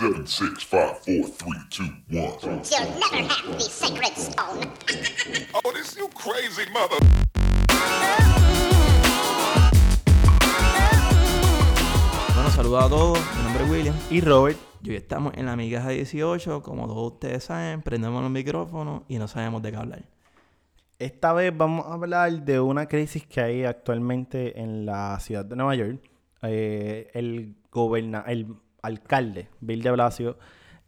Seven, six, five, four, three, two, one. You'll never have the sacred stone. Oh, this you crazy mother. Bueno, saludos a todos. Mi nombre es William. Y Robert, Y hoy estamos en la Migaja 18. Como todos ustedes saben, prendemos los micrófonos y no sabemos de qué hablar. esta vez vamos a hablar de una crisis que hay actualmente en la ciudad de Nueva York. Eh, el, goberna el alcalde, Bill de Blasio,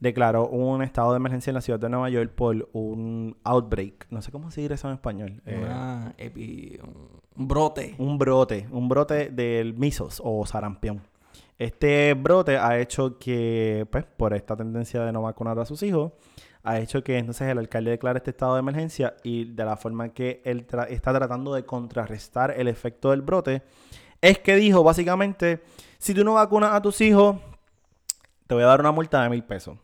declaró un estado de emergencia en la ciudad de Nueva York por un outbreak. No sé cómo se dice eso en español. Eh, Una epi- un brote. un brote, un brote del measles o sarampión. Este brote ha hecho que, pues, por esta tendencia de no vacunar a sus hijos, ha hecho que entonces el alcalde declare este estado de emergencia y de la forma que él tra- está tratando de contrarrestar el efecto del brote, es que dijo básicamente, si tú no vacunas a tus hijos, te voy a dar una multa de mil pesos.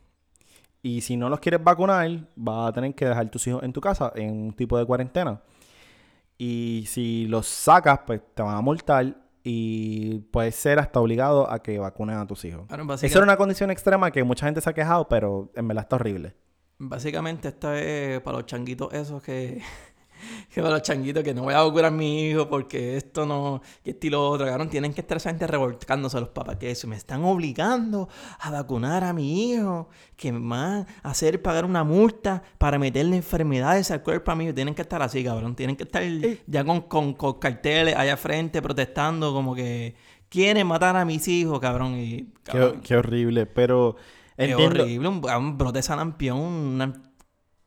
Y si no los quieres vacunar, vas a tener que dejar tus hijos en tu casa en un tipo de cuarentena. Y si los sacas, pues te van a multar y puedes ser hasta obligado a que vacunen a tus hijos. Bueno, Esa era una condición extrema que mucha gente se ha quejado, pero en verdad está horrible. Básicamente esto es para los changuitos esos que... que para los changuitos que no voy a vacunar a mi hijo porque esto no... Que estilo otro. Cabrón, tienen que estar esa gente revolcándose los papás. Que eso, me están obligando a vacunar a mi hijo. Que me van a hacer pagar una multa para meterle enfermedades al cuerpo a mi hijo. Tienen que estar así, cabrón. Tienen que estar ya con, con, con carteles allá frente protestando como que... Quieren matar a mis hijos, cabrón. Y, Qué, cabrón, qué horrible, pero es entiendo- horrible, un, un brote de sarampión, una-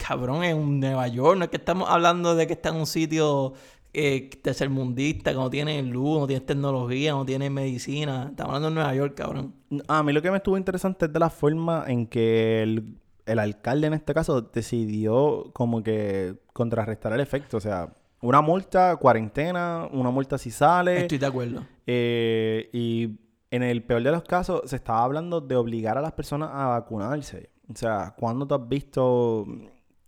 cabrón, en Nueva York. No es que estamos hablando de que está en un sitio eh, tercermundista, que no tiene luz, no tiene tecnología, no tiene medicina. Estamos hablando de Nueva York, cabrón. A mí lo que me estuvo interesante es de la forma en que el, el alcalde en este caso decidió como que contrarrestar el efecto. O sea, una multa, cuarentena, una multa si sale. Estoy de acuerdo. Eh, y en el peor de los casos se estaba hablando de obligar a las personas a vacunarse. O sea, ¿cuándo tú has visto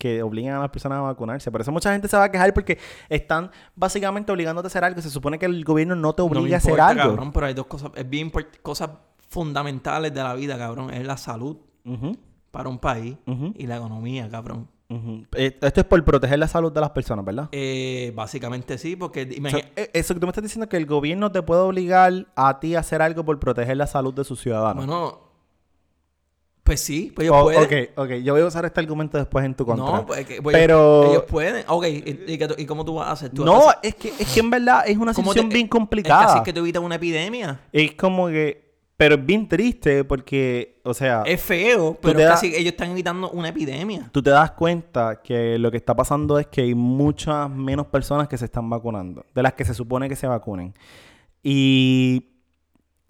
que obligan a las personas a vacunarse? Por eso mucha gente se va a quejar porque están básicamente obligándote a hacer algo. Se supone que el gobierno no te No obliga a hacer algo. cabrón, pero hay dos cosas, es bien cosas fundamentales de la vida, cabrón. Es la salud para un país y la economía, cabrón. Eh, Esto es por proteger la salud de las personas, ¿verdad? Eh, básicamente sí, porque O sea, imagínate... eh, eso que tú me estás diciendo es que el gobierno te puede obligar a ti a hacer algo por proteger la salud de sus ciudadanos. bueno, pues sí, pues ellos Oh, pueden. ok, ok. Yo voy a usar este argumento después en tu contra. No, pues, que- pues, Pero- ellos pueden. Ok, ¿y, cómo tú vas a hacer? ¿Tú No, hacer- es que, es que en verdad es una ¿Cómo situación bien Es que así complicada. es que te evitas una epidemia. Es como que... Pero es bien triste porque, o sea, Es feo, pero es da- casi ellos están evitando una epidemia. tú te das cuenta que lo que está pasando es que hay muchas menos personas que se están vacunando, de las que se supone que se vacunen. Y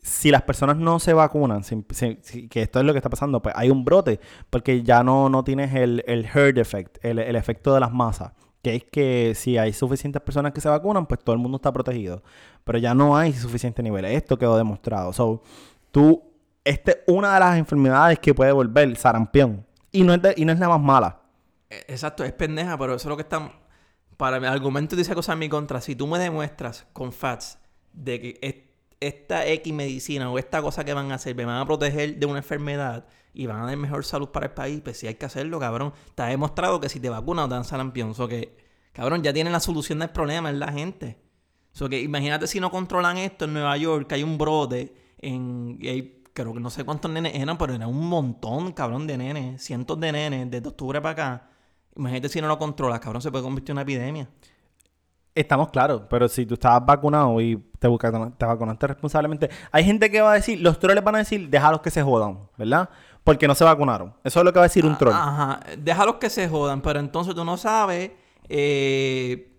si las personas no se vacunan, que esto es lo que está pasando, pues hay un brote, porque ya no, no tienes el, el herd effect, el, el efecto de las masas, que es que si hay suficientes personas que se vacunan, pues todo el mundo está protegido. Pero ya no hay suficientes niveles. Esto quedó demostrado. So, tú, esta es una de las enfermedades que puede volver sarampión. Y no es, de- y no es la más mala. Eh, Exacto, es pendeja, pero eso es lo que están. Para mi argumento dice cosas en mi contra. Si tú me demuestras con facts de que esta X medicina o esta cosa que van a hacer me van a proteger de una enfermedad y van a dar mejor salud para el país, pues sí hay que hacerlo, cabrón. Está demostrado que si te vacunas te dan sarampión. O que, cabrón, ya tienen la solución del problema, es la gente. So que imagínate si no controlan esto en Nueva York, que hay un brote en. y hay, creo que no sé cuántos nenes eran, pero era un montón, cabrón, de nenes. Cientos de nenes, desde octubre para acá. Imagínate si no lo controlas, cabrón, se puede convertir en una epidemia. Estamos claros, pero si tú estabas vacunado y te, vacunaste, te vacunaste responsablemente, hay gente que va a decir, los trolls van a decir, déjalos que se jodan, ¿verdad? Porque no se vacunaron. Eso es lo que va a decir un troll. Ajá, déjalos que se jodan, pero entonces tú no sabes, eh,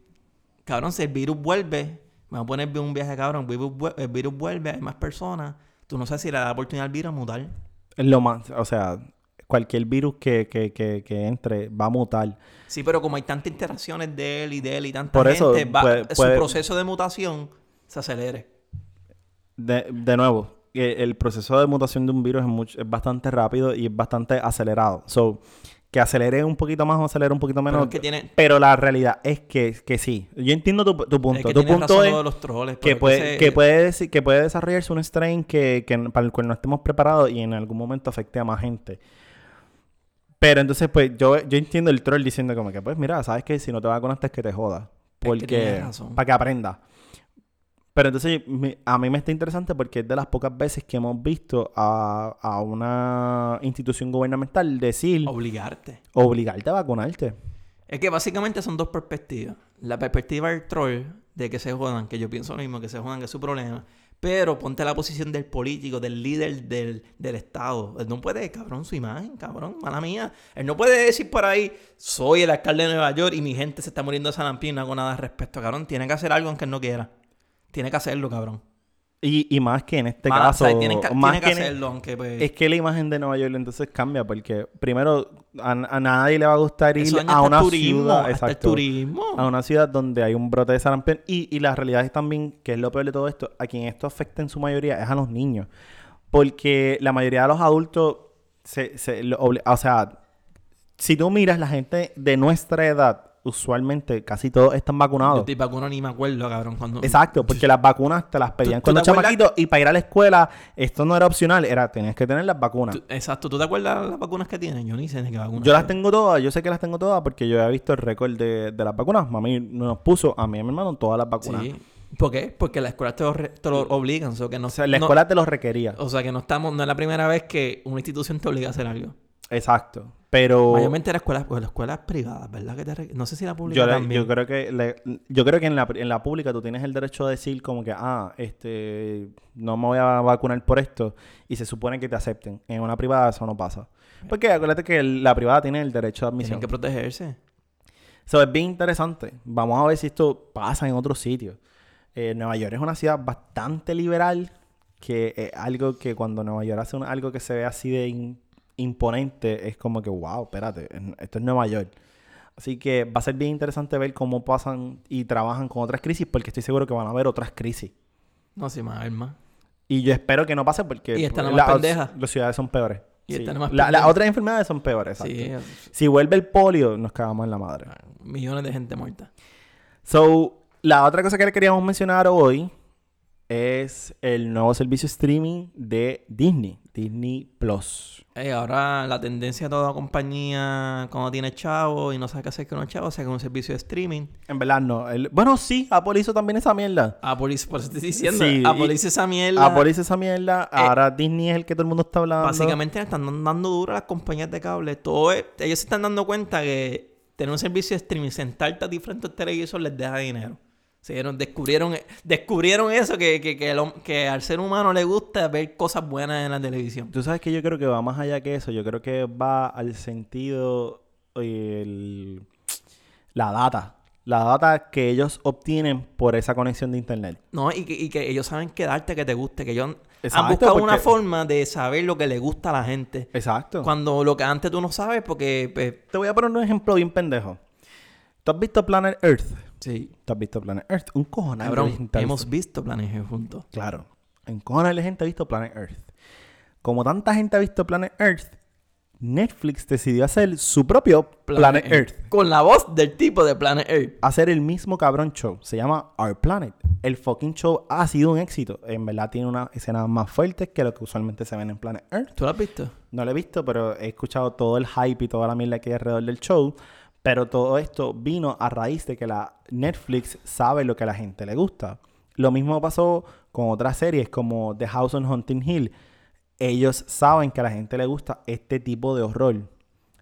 cabrón, si el virus vuelve, me voy a poner un viaje, cabrón, el virus, el virus vuelve, hay más personas, tú no sabes si le da la oportunidad al virus a mutar. Es lo más, o sea, cualquier virus que, que, que, que entre va a mutar. Sí, pero como hay tantas interacciones de él y de él y tanta Por eso, gente, va- puede- su proceso de mutación se acelere. De, de nuevo, eh, el proceso de mutación de un virus es, mucho- es bastante rápido y es bastante acelerado. So, que acelere un poquito más o acelere un poquito menos. Pero es que tiene- Pero la realidad es que, que sí. Yo entiendo tu, tu punto. Es que tu punto es lo de los troles. que puede, se- que, puede, deci- que puede desarrollarse un strain que, que para el cual no estemos preparados y en algún momento afecte a más gente. Pero entonces, pues, yo, yo entiendo el troll diciendo como que, pues, mira, sabes que si no te vacunas es que te jodas. que Porque, razón. para que aprenda. Pero entonces, a mí me está interesante porque es de las pocas veces que hemos visto a, a una institución gubernamental decir, Obligarte. obligarte a vacunarte. Es que básicamente son dos perspectivas. La perspectiva del troll, de que se jodan, que yo pienso lo mismo, que se jodan, que es su problema. Pero ponte a la posición del político, del líder del, del Estado. Él no puede, cabrón, su imagen, cabrón, mala mía. Él no puede decir por ahí, soy el alcalde de Nueva York y mi gente se está muriendo de sarampión y no hago nada al respecto, cabrón. Tiene que hacer algo aunque él no quiera. Tiene que hacerlo, cabrón. Y, y más que en este Más- caso, o sea, tienen que, más que hacerlo, aunque pues, Es que la imagen de Nueva York entonces cambia porque primero a, a nadie le va a gustar ir a una turismo, ciudad, exacto, turismo. a una ciudad donde hay un brote de sarampión y, y la realidad es también que es lo peor de todo esto, a quien esto afecta en su mayoría es a los niños, porque la mayoría de los adultos se, se lo o sea, si tú miras la gente de nuestra edad, usualmente casi todos están Yo vacunados. estoy vacunado ni me acuerdo, cabrón. Cuando... Exacto, porque las vacunas te las pedían tú cuando acuerdas- chamaquito y para ir a la escuela esto no era opcional, era tenías que tener las vacunas. Tú- exacto, ¿tú te acuerdas las vacunas que tienen? Yo ni sé de qué vacunas. Yo las tengo todas, yo sé que las tengo todas porque yo he visto el récord de, de las vacunas. Mami nos puso a mí y a mi hermano todas las vacunas. Sí. ¿Por qué? Porque la escuela te lo, re- te lo obligan. o sea, que no, O sea, la no- escuela te los requería. o sea, que no estamos... No es la primera vez que una institución te obliga a hacer algo. Exacto. Pero Mayormente la escuela... Pues las escuelas privadas, ¿verdad? Que te No sé si la pública yo, también. yo creo que yo creo que en la, en la pública tú tienes el derecho de decir como que, ah, este, no me voy a vacunar por esto y se supone que te acepten. En una privada eso no pasa. Porque acuérdate que la privada tiene el derecho de admisión. Tienen que protegerse. Eso es bien interesante. Vamos a ver si esto pasa en otros sitios. Eh, Nueva York es una ciudad bastante liberal, que es algo que cuando Nueva York hace un- algo que se ve así de in- imponente, es como que, wow, espérate, esto es Nueva York. Así que va a ser bien interesante ver cómo pasan y trabajan con otras crisis, porque estoy seguro que van a haber otras crisis. No sé, más más. Y yo espero que no pase porque Y esta no las- pendeja. las ciudades son peores. Y Sí. esta no más La- pendeja. las otras enfermedades son peores. Sí, exacto. Si vuelve el polio, nos cagamos en la madre. millones de gente muerta. So, la otra cosa que le queríamos mencionar hoy es el nuevo servicio streaming de Disney, Disney Plus. Eh, ahora la tendencia de toda compañía cuando tiene chavo y no sabe qué hacer con los chavos, saca un servicio de streaming. En verdad no. El- bueno, sí, Apple hizo también esa mierda. Apple hizo, por eso estoy diciendo, Sí, Apple hizo esa mierda. Apple hizo esa mierda. Ahora Disney es el que todo el mundo está hablando. Básicamente le están dando duro a las compañías de cable. Todo es- ellos se están dando cuenta que tener un servicio de streaming, sentarte a diferentes televisores les deja dinero. Se dieron- descubrieron, descubrieron eso, que, que, que, hom- que al ser humano le gusta ver cosas buenas en la televisión. Tú sabes que yo creo que va más allá que eso. Yo creo que va al sentido el- la data. La data que ellos obtienen por esa conexión de internet. No, y que, y que ellos saben qué darte que te guste, que ellos han- Exacto, han buscado una forma de saber lo que le gusta a la gente. Exacto. Cuando lo que antes tú no sabes, porque pues, Te voy a poner un ejemplo bien pendejo. ¿Tú has visto Planet Earth? Sí, ¿Tú has visto Planet Earth? Un cojonal de gente hemos visto. visto Planes G juntos. Claro. En cojonal de gente ha visto Planet Earth. Como tanta gente ha visto Planet Earth, Netflix decidió hacer su propio Planet, Earth. Con la voz del tipo de Planet Earth. Hacer el mismo cabrón show. Se llama Our Planet. El fucking show ha sido un éxito. En verdad tiene unas escenas más fuertes que lo que usualmente se ven en Planet Earth. ¿Tú lo has visto? No lo he visto, pero he escuchado todo el hype y toda la mierda que hay alrededor del show. Pero todo esto vino a raíz de que la Netflix sabe lo que a la gente le gusta. Lo mismo pasó con otras series como The House on Hunting Hill. Ellos saben que a la gente le gusta este tipo de horror.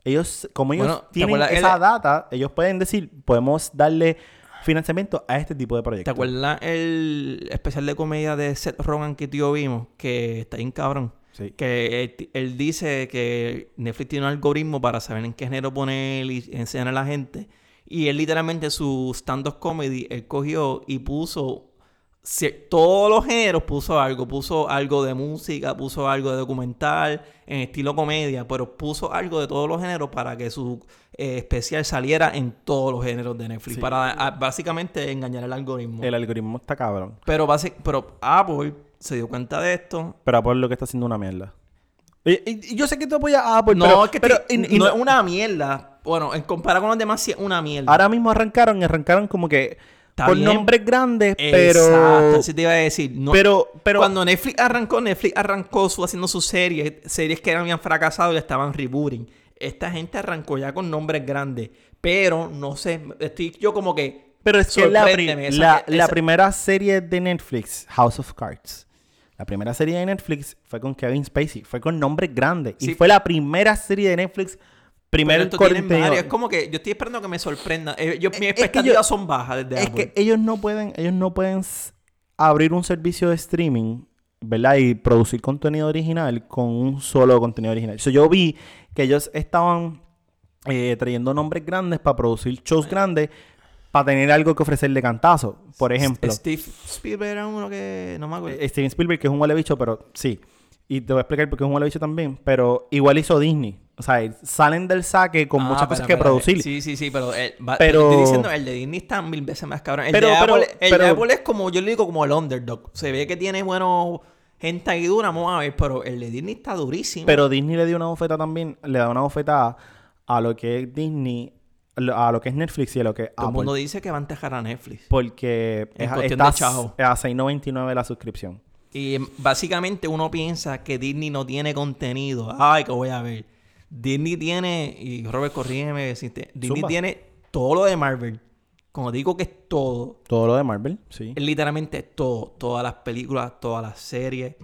Ellos, como ellos Bueno, ¿te tienen esa data, ellos pueden decir, podemos darle financiamiento a este tipo de ¿Te proyectos. acuerdas el especial de comedia de Seth Rogen que tío vimos? Que está bien cabrón. Sí. Que él, él dice que Netflix tiene un algoritmo para saber en qué género poner y enseñar a la gente. Y él literalmente su stand-up comedy, él cogió y puso todos los géneros, puso algo. Puso algo de música, puso algo de documental, en estilo comedia, pero puso algo de todos los géneros para que su eh, especial saliera en todos los géneros de Netflix. Sí. Para a- básicamente engañar al algoritmo. El algoritmo está cabrón. Pero, basi- pero Apple se dio cuenta de esto. Pero Apple lo que está haciendo una mierda. Y, y- y yo sé que tú apoyas a Apple, No, pero, es que pero y- no no- es una mierda. Bueno, en comparado con los demás, sí es una mierda. ahora mismo arrancaron y arrancaron como que Está bien. nombres grandes, Exacto, pero... así te iba a decir. No, pero, pero... Cuando Netflix arrancó, Netflix arrancó su, haciendo sus series, series que habían fracasado y estaban rebooting. Esta gente arrancó ya con nombres grandes, pero no sé, estoy yo como que... Pero es que la, esa- la, la primera serie de Netflix, House of Cards, la primera serie de Netflix fue con Kevin Spacey, fue con nombres grandes. Y fue la primera serie de Netflix, primer contenido. Es como que yo estoy esperando que me sorprenda. Eh, yo- mis que expectativas son bajas desde Es Apple. que ellos no pueden, ellos no pueden abrir un servicio de streaming, ¿verdad? Y producir contenido original con un solo contenido original. So, yo vi que ellos estaban eh, trayendo nombres grandes para producir shows grandes, para tener algo que ofrecerle cantazo. Por ejemplo, Steve Spielberg era uno que... No me acuerdo. eh, Steven Spielberg, que es un huele bicho, pero sí. Y te voy a explicar por qué es un huele bicho también. Pero igual hizo Disney. O sea, salen del saque con Ah, muchas cosas que producir. Sí, sí, sí, pero, el, va- Pero- estoy diciendo, el de Disney está mil veces más cabrón. El, Pero- de, pero- Apple, el de Apple es como, yo le digo como el underdog. Se ve que tiene bueno gente ahí dura, vamos a ver, pero el de Disney está durísimo. Pero Disney le dio una bofeta también, le da una bofetada a lo que es Disney, a lo que es Netflix y a lo que es Todo el mundo dice que va a entejar a Netflix. Porque En es, cuestión de chavo. a 6.99 la suscripción. Y em, básicamente uno piensa que Disney no tiene contenido. Ay, que voy a ver. Disney tiene, y Robert, corrígeme, si te- Disney Zumba. tiene todo lo de Marvel. Como digo que es todo, Todo lo de Marvel, sí. es literalmente todo. Todas las películas, todas las series,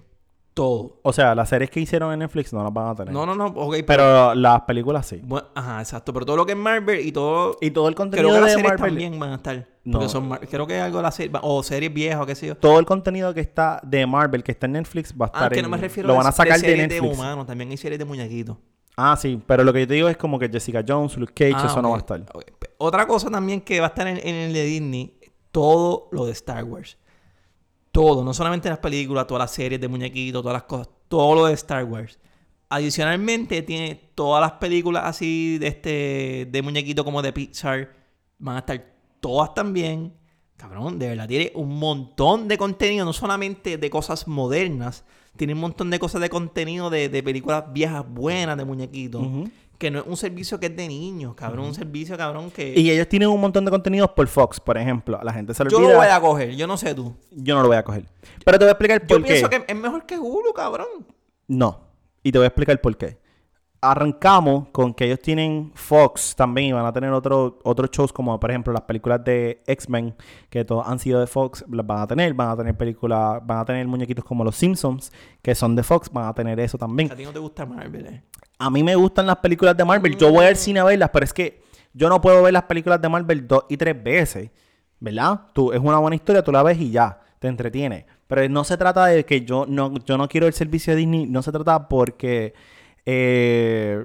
todo. O sea, las series que hicieron en Netflix no las van a tener. No, no, no, ok, pero... Pero las películas sí. bueno, ajá, exacto. Pero todo lo que es Marvel y todo... Y todo el contenido creo que las de series Marvel. también van a estar. No. Porque son... Creo que algo de la serie... O series viejas o qué sé yo. Todo el contenido que está de Marvel, que está en Netflix, va a estar Ah, que no me refiero Lo de- van a sacar de, series de Netflix. humanos. También hay series de muñequitos. ah, sí. Pero lo que yo te digo es como que Jessica Jones, Luke Cage, Ah, eso no va a estar. Otra cosa también que va a estar en, en el de Disney, todo lo de Star Wars. Todo, no solamente las películas, todas las series de muñequitos, todas las cosas, todo lo de Star Wars. Adicionalmente tiene todas las películas así de este de muñequitos como de Pixar, van a estar todas también. Cabrón, de verdad tiene un montón de contenido, no solamente de cosas modernas, tiene un montón de cosas de contenido de, de películas viejas buenas de muñequitos. Que no es un servicio que es de niños, cabrón. Un servicio, cabrón, que... Y ellos tienen un montón de contenidos por Fox, por ejemplo. La gente se le yo olvida. lo voy a coger, yo no sé tú. Yo no lo voy a coger. Pero te voy a explicar Yo por qué. pienso que es mejor que Hulu, cabrón. No. Y te voy a explicar por qué. Arrancamos con que ellos tienen Fox también y van a tener otro- otros shows como por ejemplo las películas de X-Men que todos han sido de Fox, las van a tener, van a tener películas, van a tener muñequitos como los Simpsons que son de Fox, van a tener eso también. A ti no te gusta Marvel, eh. A mí me gustan las películas de Marvel, yo voy al cine a verlas, pero es que yo no puedo ver las películas de Marvel dos y tres veces, ¿verdad? Tú, es una buena historia, tú la ves y ya, te entretiene. Pero no se trata de que yo no, yo no quiero el servicio de Disney, no se trata porque eh,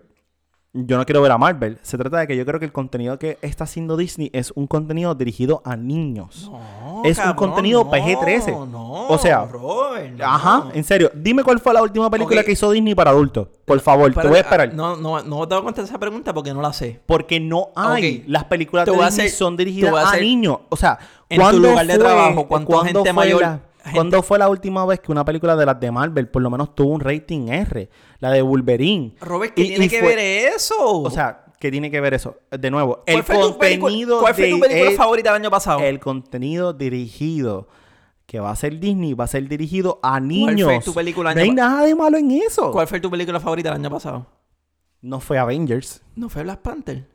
yo no quiero ver a Marvel. Se trata de que yo creo que el contenido que está haciendo Disney es un contenido dirigido a niños. No, Es un contenido no, PG-13. No, O sea, Robert, no. Ajá, en serio. Dime cuál fue la última película que hizo Disney para adultos. Por favor, te voy a esperar. No, no, no te voy a contestar esa pregunta porque no la sé. Porque no hay. Las películas de Disney hacer- son dirigidas a niños. O sea, en tu ¿cuándo lugar de trabajo, ¿cuánta gente mayor- la- gente- ¿Cuándo fue la última vez que una película de las de Marvel por lo menos tuvo un rating R? La de Wolverine. Robert, ¿qué Y- tiene y que fue- ver eso? O sea, ¿qué tiene que ver eso? De nuevo, ¿Cuál el fue contenido ¿Cuál fue tu película el- favorita del año pasado? El contenido dirigido que va a ser Disney va a ser dirigido a niños. fue tu película no hay nada de malo en eso. ¿Cuál fue tu película favorita del año pasado? No fue Avengers. ¿No fue Black Panther?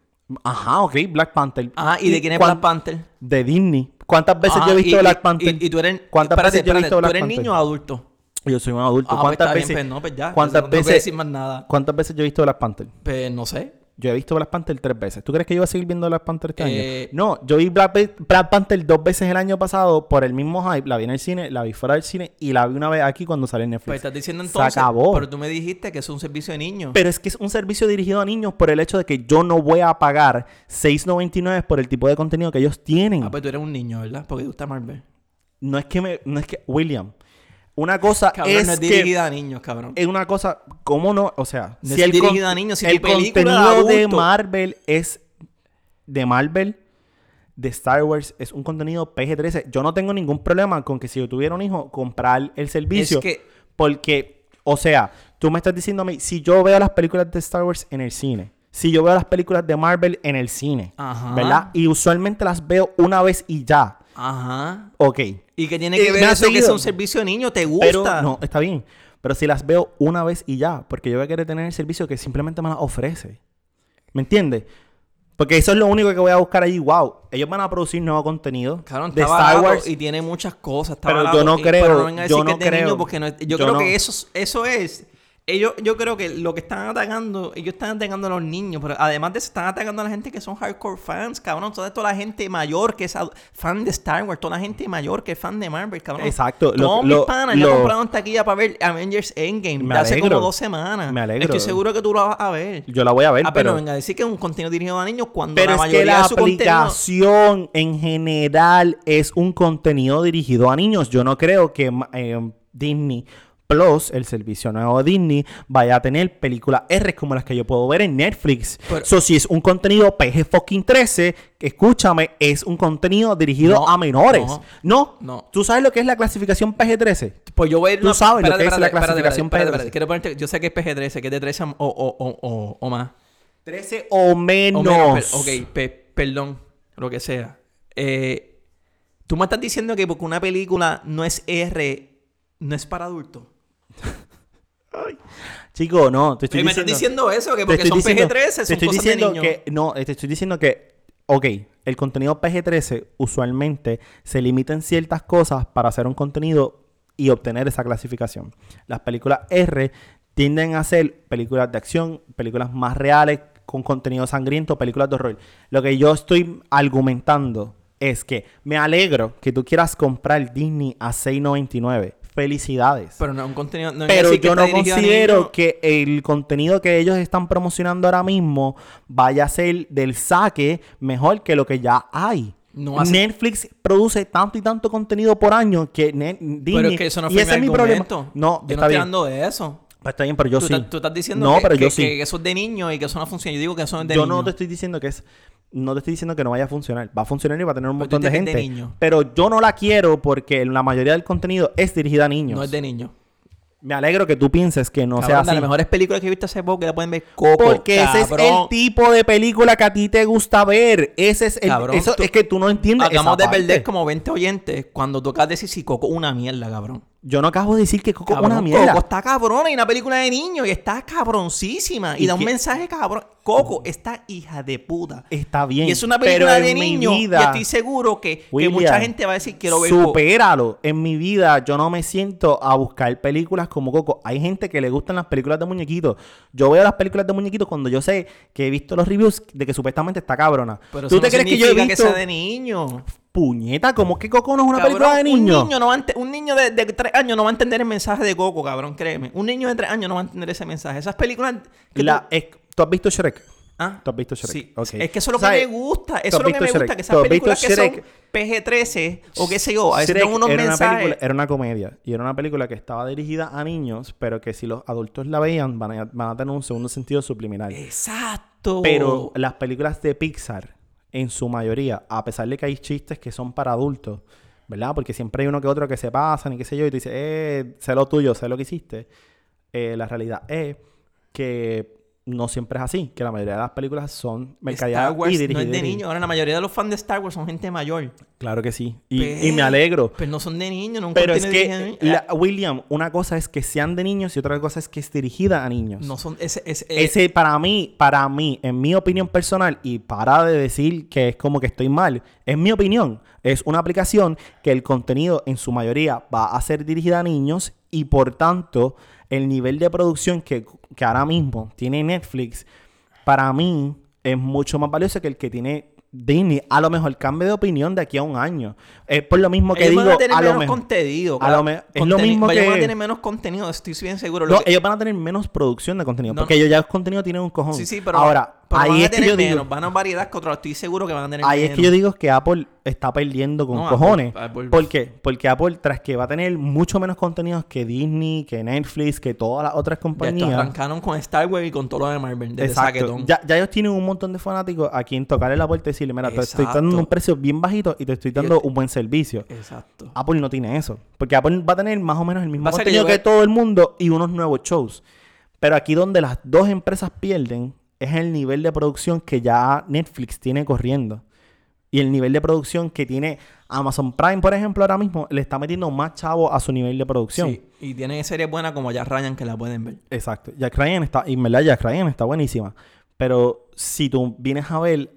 Ajá, ok, Black Panther. Ah, ¿y de quién es Black Panther? De Disney. ¿Cuántas veces Ah, yo he visto y- Black Panther? Y, y tú eres... ¿Cuántas espérate, veces yo he visto Black ¿Tú eres Panther? niño o adulto? Yo soy un adulto. Ah, pues ¿Cuántas bien, veces? pues no, pues ya. ¿Cuántas no, veces? decir más nada. ¿Cuántas veces yo he visto Black Panther? Pues no sé. Yo he visto Black Panther tres veces. ¿Tú crees que yo voy a seguir viendo Black Panther este Eh, año? No, yo vi Black, Panther dos veces el año pasado por el mismo hype. La vi en el cine, la vi fuera del cine y la vi una vez aquí cuando salió en Netflix. Pues estás diciendo Se entonces... acabó. Pero tú me dijiste que es un servicio de niños. Pero es que es un servicio dirigido a niños por el hecho de que yo no voy a pagar 6.99 por el tipo de contenido que ellos tienen. Ah, pues tú eres un niño, ¿verdad? Porque te gusta Marvel. No es que me, no es que William. Una cosa Cabrón, es no es que dirigida a niños, cabrón. es una cosa, ¿cómo no? O sea, No es dirigida a niños, si el de contenido de Marvel es de Marvel, de Star Wars, es un contenido PG-13. Yo no tengo ningún problema con que si yo tuviera un hijo, comprar el servicio. Es que- Porque, o sea, tú me estás diciendo a mí, si yo veo las películas de Star Wars en el cine, si yo veo las películas de Marvel en el cine, Ajá. ¿verdad? Y usualmente las veo una vez y ya. Ajá. Ok. ¿Y que tiene que ver eso que es un servicio de niño? ¿Te gusta? Pero no, está bien. Pero si las veo una vez y ya, porque yo voy a querer tener el servicio que simplemente me las ofrece. ¿Me entiendes? Porque eso es lo único que voy a buscar ahí. Wow, ellos van a producir nuevo contenido Claro, de Star Wars. y tiene muchas cosas. está Pero yo no y- creo- Pero no venga a yo decir que no es de niño creo- porque no es- yo, yo creo no. que eso, es- eso es. Ellos, yo creo que lo que están atacando, ellos están atacando a los niños, pero además de eso están atacando a la gente que son hardcore fans, cabrón. Toda, toda la gente mayor que es fan de Star Wars, toda la gente mayor que es fan de Marvel, cabrón. Exacto, Todos mis panas ya compraron taquilla para ver Avengers Endgame Me de hace alegro. como dos semanas. Me alegro. Estoy seguro que tú lo vas a ver. Yo la voy a ver, Ah, pero pero, venga a decir que es un contenido dirigido a niños cuando pero la es mayoría que la de su contenido... aplicación en general es un contenido dirigido a niños. Yo no creo que eh, Disney Plus, el servicio nuevo de Disney, vaya a tener películas R como las que yo puedo ver en Netflix. Pero- so, si es un contenido PG fucking 13, escúchame, es un contenido dirigido No, a menores. no, No, no. ¿Tú sabes lo que es la clasificación PG-13? Pues yo voy a ir Tú sabes lo espérate, que es la espérate, espérate, clasificación espérate, PG-13. espérate. Quiero ponerte, yo sé que es PG-13, que es de 13 o, o, o, o, o más. 13 o menos. Menos, ok, pe- perdón, lo que sea. Eh, Tú me estás diciendo que porque una película no es R, no es para adultos. Chico, no, te estoy me estás diciendo... diciendo eso, que Te porque son diciendo- PG-13, te son estoy cosas de diciendo niños. que no, te estoy diciendo que ok, el contenido PG-13 usualmente se limita en ciertas cosas para hacer un contenido y obtener esa clasificación. Las películas R tienden a ser películas de acción, películas más reales con contenido sangriento, películas de horror. Lo que yo estoy argumentando es que me alegro que tú quieras comprar Disney a 6.99. Felicidades. Pero no es un contenido. No Pero yo no considero que el contenido que ellos están promocionando ahora mismo vaya a ser del saque mejor que lo que ya hay. No hace- Netflix produce tanto y tanto contenido por año que Net- Disney... Pero es que eso no y fue ese es mi problema. No, yo no estoy hablando de eso. Pues está bien, pero yo tú, sí. estás- tú estás diciendo No, que, pero yo que- sí. que eso es de niño y que eso no funciona. Yo digo que eso no es de yo niño. no te estoy diciendo que es... No te estoy diciendo que no vaya a funcionar. Va a funcionar y va a tener un Pero montón de gente. de niño. Pero yo no la quiero porque la mayoría del contenido es dirigida a niños. No es de niño. Me alegro que tú pienses que no Cabrón, sea de así. las mejores películas que he visto hace poco que la pueden ver Coco. Porque ese es el tipo de película que a ti te gusta ver. Ese es el. Cabrón, eso tú- es que tú no entiendes. Acabamos esa de perder como 20 oyentes cuando tocas decir si Coco una mierda, cabrón. Yo no acabo de decir que Coco es una mierda. Coco está cabrona y una película de niños y está cabroncísima. Y, ¿Y da un mensaje cabrón. Coco está hija de puta. Está bien. Y es una película de niños. Y estoy seguro que, que mucha gente va a decir quiero ver Coco. Supéralo. En mi vida yo no me siento a buscar películas como Coco. Hay gente que le gustan las películas de muñequitos. Yo veo las películas de muñequitos cuando yo sé que he visto los reviews de que supuestamente está cabrona. Pero ¿Tú eso te no crees que yo he visto que sea de niño. Puñeta? ¿Cómo que Coco no es una Cabrón, película de niños? Un niño, no va un niño de, de 3 años no va a entender el mensaje de Coco, cabrón, créeme. Un niño de 3 años no va a entender ese mensaje. Esas películas... que La- tú- es- ¿Tú has visto Shrek? ¿Ah? ¿Tú has visto Shrek? Sí. Ok. Es que eso es lo que me gusta. ¿Tú Eso es lo que me Shrek? gusta. Que ¿Tú esas películas que son Shrek? PG-13 o qué sé yo, a veces Shrek unos era una, mensajes. película, era una comedia y era una película que estaba dirigida a niños, pero que si los adultos la veían van a, van a tener un segundo sentido subliminal. Exacto. Pero las películas de Pixar, en su mayoría, a pesar de que hay chistes que son para adultos, ¿verdad? Porque siempre hay uno que otro que se pasan y qué sé yo, y te dice, eh, sé lo tuyo, sé lo que hiciste. Eh, la realidad es que no siempre es así, que la mayoría de las películas son Star mercadeadas Wars y no dirigidas. es de niños. Ahora, la mayoría de los fans de Star Wars son gente mayor. Claro que sí. Y, Pe- y me alegro. Pero no son de niños. No Pero es que, la- William, una cosa es que sean de niños y otra cosa es que es dirigida a niños. No son... Ese, ese, eh, Ese para mí, para mí, en mi opinión personal, y para de decir que es como que estoy mal, es mi opinión. Es una aplicación que el contenido en su mayoría va a ser dirigida a niños y por tanto el nivel de producción que, que ahora mismo tiene Netflix, para mí es mucho más valioso que el que tiene Disney. A lo mejor cambio de opinión de aquí a un año. Es por lo mismo que ellos digo, van a tener a lo menos mejor... contenido. a lo me- es lo mismo Ellos van a que- tener menos contenido, estoy bien seguro. Lo No, que- ellos van a tener menos producción de contenido. No, porque no. ellos ya el contenido tienen un cojón. Sí, sí, pero, Ahora, pero ahí van a es que tener yo digo... menos, van a variedad que otros. Estoy seguro que van a tener Ahí menos. es que yo digo que Apple está perdiendo con No, cojones. Apple- ¿Por qué? Porque Apple, tras que va a tener mucho menos contenidos que Disney, que Netflix, que todas las otras Ya compañías. arrancaron con Star Wars y con todo lo de Marvel. Desde Exacto. Ya, ya ellos tienen un montón de fanáticos a quien tocarle la puerta y decirle, mira, te estoy dando un precio bien bajito y te estoy dando un buen servicio. Exacto. Apple no tiene eso. Porque Apple va a tener más o menos el mismo que contenido yo que, todo el mundo y unos nuevos shows. Pero aquí donde las dos empresas pierden es el nivel de producción que ya Netflix tiene corriendo. Y el nivel de producción que tiene Amazon Prime, por ejemplo, ahora mismo le está metiendo más chavo a su nivel de producción. Sí, y tienen series buenas como ya Ryan que la pueden ver. Exacto. Jack Ryan está, y en verdad Jack Ryan está buenísima. Pero si tú vienes a ver,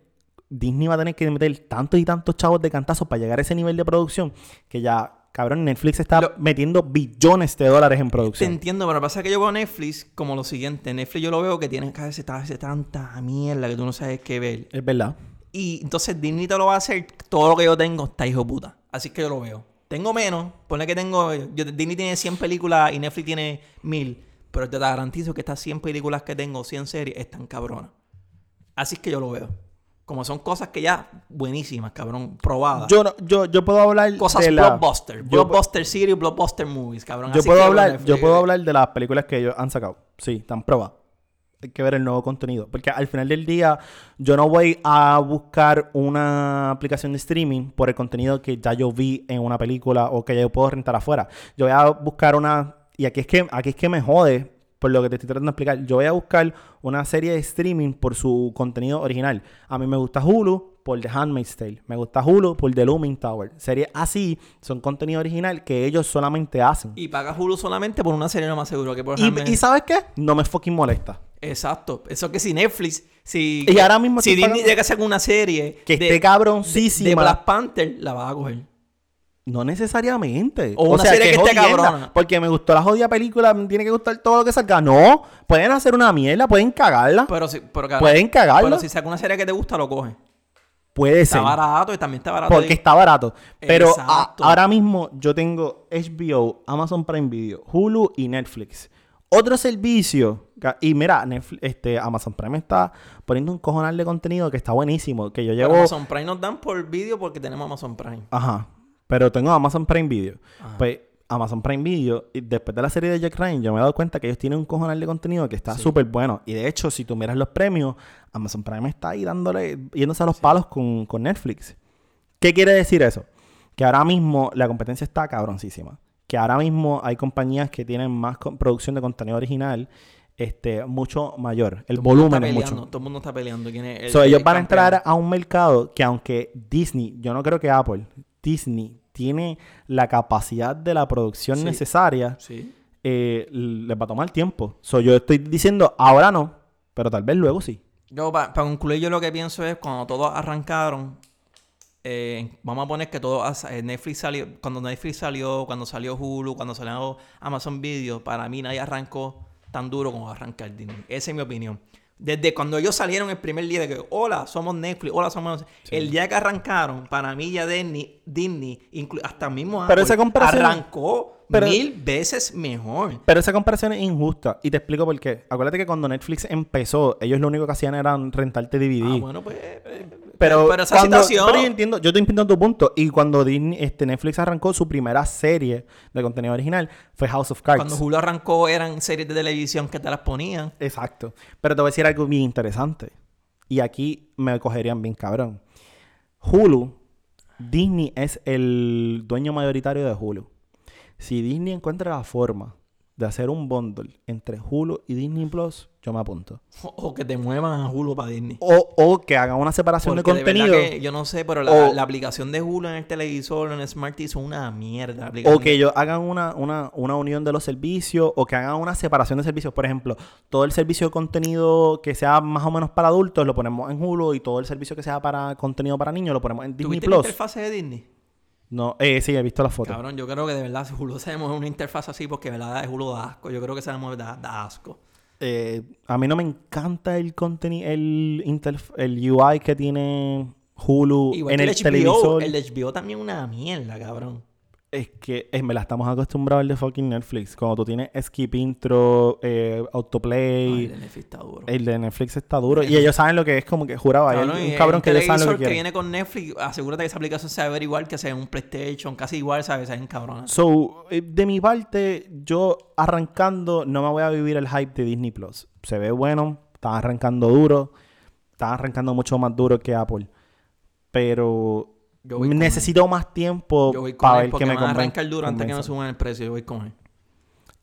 Disney va a tener que meter tantos y tantos chavos de cantazos para llegar a ese nivel de producción que ya, cabrón, Netflix está Lo- metiendo billones de dólares en Te producción. entiendo, pero lo que pasa es que yo veo Netflix como lo siguiente. Netflix yo lo veo que tiene que hacer hace tanta mierda que tú no sabes qué ver. Es verdad. Y entonces Disney te lo va a hacer. Todo lo que yo tengo está hijo puta. Así que yo lo veo. Tengo menos. Ponle que tengo. yo- Disney tiene 100 películas y Netflix tiene 1000. Pero te garantizo que estas 100 películas que tengo, 100 series, están cabronas. Así es que yo lo veo. Como son cosas que ya buenísimas, cabrón. Probadas. Yo, no- yo, yo puedo hablar cosas de la... blockbuster. Blockbuster series, blockbuster movies, cabrón. Yo Así puedo que hablar, yo puedo hablar de las películas que ellos han sacado. Sí, están probadas. Hay que ver el nuevo contenido. Porque al final del día, yo no voy a buscar una aplicación de streaming por el contenido que ya yo vi en una película o que yo puedo rentar afuera. Yo voy a buscar una. Y aquí es que, aquí es que me jode por lo que te estoy tratando de explicar. Yo voy a buscar una serie de streaming por su contenido original. A mí me gusta Hulu por The Handmaid's Tale. Me gusta Hulu por The Looming Tower. Series así son contenido original que ellos solamente hacen. Y pagas Hulu solamente por una serie no más seguro que por Y, Handmaid's- y ¿sabes qué? No me fucking molesta. Exacto. Eso que si Netflix, si, Y ahora mismo si Disney llega a hacer una serie Que de, esté cabroncísima. de Black Panther, la vas a coger. No necesariamente. O una serie que esté jodienda, cabrona. Porque me gustó la jodida película, me tiene que gustar todo lo que salga. No, pueden hacer una mierda, pueden cagarla. Pero si, pero, cabrón, Pueden cagarla. Pero si saca una serie que te gusta, lo coge. Puede Está ser. barato y también está barato. Porque está barato. Pero a- ahora mismo yo tengo HBO, Amazon Prime Video, Hulu y Netflix. Otro servicio. Y mira, Netflix- este, Amazon Prime está poniendo un cojonal de contenido que está buenísimo. Que yo Pero llevo. Amazon Prime nos dan por vídeo porque tenemos Amazon Prime. Ajá. Pero tengo Amazon Prime Video. Ajá. Pues Amazon Prime Video, y después de la serie de Jack Ryan, yo me he dado cuenta que ellos tienen un cojonal de contenido que está súper bueno. Y de hecho, si tú miras los premios, Amazon Prime está ahí dándole, yéndose a los palos con, con Netflix. ¿Qué quiere decir eso? Que ahora mismo la competencia está cabroncísima. Que ahora mismo hay compañías que tienen más producción de contenido original, este, mucho mayor. El Todo volumen es mucho. Todo el mundo está peleando. ¿Quién es el- So, ellos el van a entrar a un mercado que aunque Disney, yo no creo que Apple, Disney tiene la capacidad de la producción Sí. necesaria, Sí. eh, les va a tomar tiempo. So, yo estoy diciendo, ahora no, pero tal vez luego sí. Yo, para concluir, yo lo que pienso es cuando todos arrancaron, eh, vamos a poner que todo eh, Netflix salió, cuando Netflix salió, cuando salió Hulu, cuando salió Amazon Video, para mí nadie arrancó tan duro como arranca el Disney. Esa es mi opinión. Desde cuando ellos salieron el primer día de que, hola, somos Netflix, hola, somos... El día que arrancaron, para mí ya Disney, Disney hasta mismo Pero Apple, esa comparación- arrancó pero- mil veces mejor. Pero esa comparación es injusta y te explico por qué. Acuérdate que cuando Netflix empezó, ellos lo único que hacían era rentarte DVD. Ah, bueno, pues... eh, Pero, pero esa cuando- situación... pero yo entiendo, yo te entiendo tu punto. Y cuando Disney, este, Netflix arrancó su primera serie de contenido original, fue House of Cards. Cuando Hulu arrancó eran series de televisión que te las ponían. Exacto. Pero te voy a decir algo bien interesante. Y aquí me cogerían bien cabrón. Hulu, Disney es el dueño mayoritario de Hulu. Si Disney encuentra la forma de hacer un bundle entre Hulu y Disney Plus, yo me apunto. O, o que te muevan a Hulu para Disney. O, o que hagan una separación Porque de de contenido. que yo no sé, pero la, O- la aplicación de Hulu en el televisor o en el Smart TV es una mierda. O que de- ellos hagan una, una, una unión de los servicios o que hagan una separación de servicios. Por ejemplo, todo el servicio de contenido que sea más o menos para adultos lo ponemos en Hulu y todo el servicio que sea para contenido para niños lo ponemos en Disney ¿Tuviste la Plus. interfase de Disney? No, eh, sí, he visto la foto. Cabrón, yo creo que de verdad si Hulu se mueve una interfaz así porque de verdad de Hulu da asco. Yo creo que se mueve da, da asco. Eh, a mí no me encanta el contenido, el, interf- el UI que tiene Hulu Igual en que el, el HBO. televisor. El HBO también es una mierda, cabrón. Es que es, me la estamos acostumbrados al de fucking Netflix. Cuando tú tienes skip intro, eh, Ay, autoplay. el de Netflix está duro. el de Netflix está duro. Y ellos saben lo que es como que juraba. hay Cabrón, un cabrón un que ellos saben lo que que viene con Netflix, asegúrate que esa aplicación sea ver igual que sea en un PlayStation, casi igual, ¿sabes? Sea en cabrón. So, eh, de mi parte, yo arrancando, no me voy a vivir el hype de Disney Plus. Se ve bueno, está arrancando duro, está arrancando mucho más duro que Apple. Pero Yo voy con necesito más tiempo Yo voy con para él ver porque que me van a arrancar duro antes que convenza. suban el precio. Yo voy con él.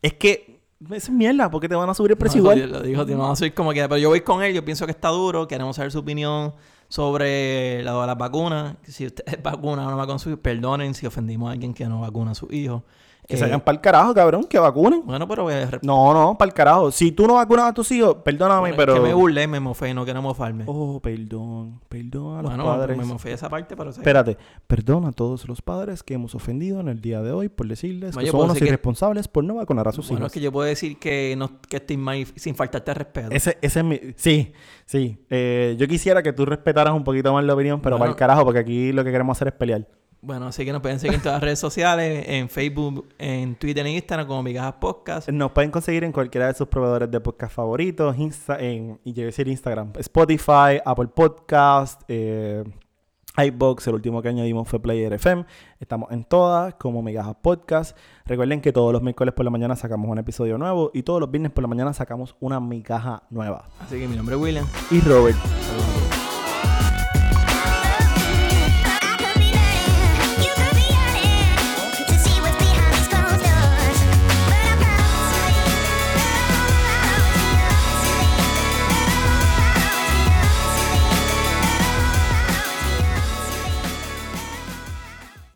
Es que Es mierda, porque te van a subir el precio No, igual. Lo dijo, tío, no, soy como que, pero yo voy con él, yo pienso que está duro, queremos saber su opinión sobre la las vacunas, si usted es vacuna o no vacuna a su hijo, perdonen si ofendimos a alguien que no vacuna a su hijo. Que Eh, se vayan para el carajo, cabrón, que vacunen. Bueno, pero voy a rep- No, no, para el carajo. Si tú no vacunas a tus hijos, perdóname, bueno, es pero. que me burlé, me mofé, no quiero mofarme. Oh, perdón, perdón a los bueno, padres. me mofé esa parte, pero... Espérate, perdón a todos los padres que hemos ofendido en el día de hoy por decirles No, que son unos que- irresponsables por no vacunar a sus Bueno, hijos. es que yo puedo decir que, no, que estoy mal sin faltarte respeto. Ese, ese es mi... Sí, sí. Eh, yo quisiera que tú respetaras un poquito más la opinión, pero Bueno. para el carajo, porque aquí lo que queremos hacer es pelear. Bueno, así que nos pueden seguir en todas las redes sociales, en Facebook, en Twitter, en Instagram, como Migajas Podcast. Nos pueden conseguir en cualquiera de sus proveedores de podcast favoritos, Insta en, y decir Instagram, Spotify, Apple Podcast, eh, iBox, el último que añadimos fue Player FM. Estamos en todas como Migajas Podcast. Recuerden que todos los miércoles por la mañana sacamos un episodio nuevo y todos los viernes por la mañana sacamos una migaja nueva. Así que mi nombre es William. Y Robert. Saludos.